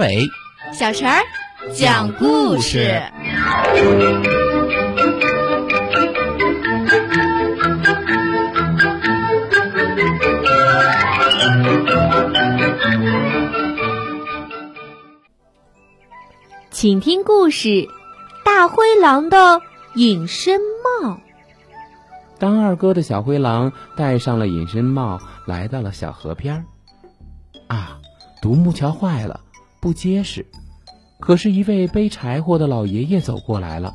伟、小陈儿讲故事。请听故事《大灰狼的隐身帽》。当二哥的小灰狼戴上了隐身帽，来到了小河边儿。啊，独木桥坏了，不结实。可是，一位背柴火的老爷爷走过来了。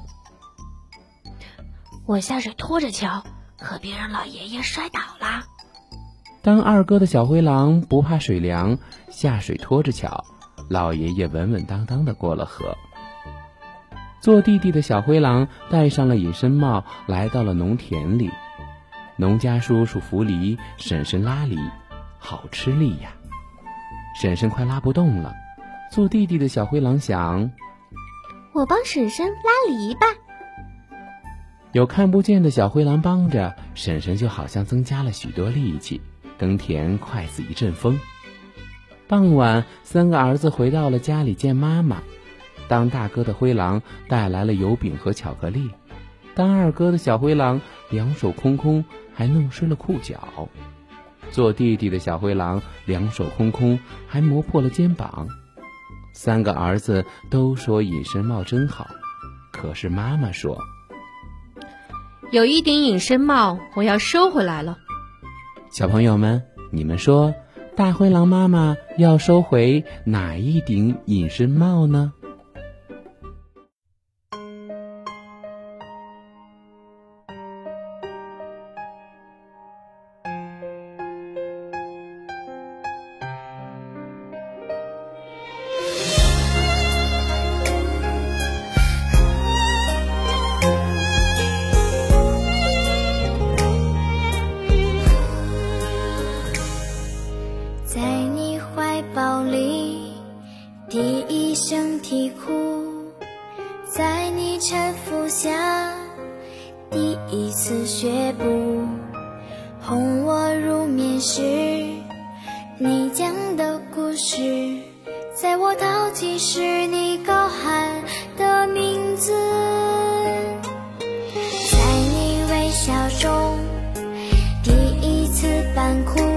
我下水拖着桥，可别让老爷爷摔倒啦。当二哥的小灰狼不怕水凉，下水拖着桥，老爷爷稳稳当当的过了河。做弟弟的小灰狼戴上了隐身帽，来到了农田里。农家叔叔扶犁，婶婶拉犁，好吃力呀！婶婶快拉不动了。做弟弟的小灰狼想：我帮婶婶拉篱笆。有看不见的小灰狼帮着，婶婶就好像增加了许多力气，耕田快似一阵风。傍晚，三个儿子回到了家里见妈妈。当大哥的灰狼带来了油饼和巧克力，当二哥的小灰狼两手空空，还弄湿了裤脚。做弟弟的小灰狼两手空空，还磨破了肩膀。三个儿子都说隐身帽真好，可是妈妈说，有一顶隐身帽我要收回来了。小朋友们，你们说，大灰狼妈妈要收回哪一顶隐身帽呢？在你搀扶下，第一次学步，哄我入眠时，你讲的故事，在我淘气时，你高喊的名字，在你微笑中，第一次扮哭。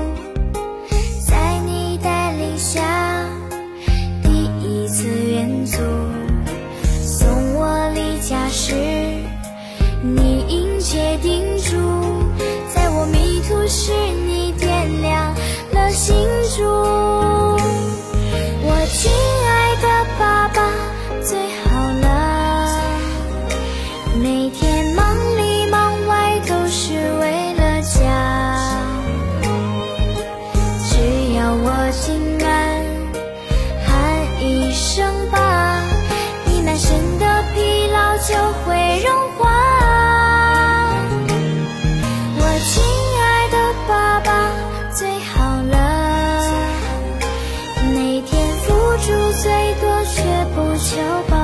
每天忙里忙外都是为了家只要我进门喊一声爸你满身的疲劳就会融化我亲爱的爸爸最好了每天付出最多却不求报。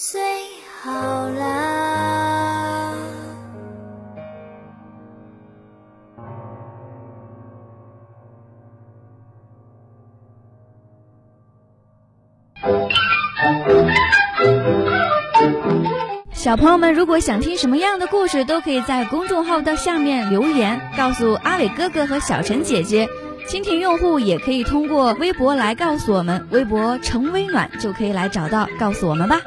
最好了。小朋友们如果想听什么样的故事都可以在公众号的下面留言告诉阿伟哥哥和小陈姐姐蜻蜓用户也可以通过微博来告诉我们，微博“成微暖”就可以来找到，告诉我们吧。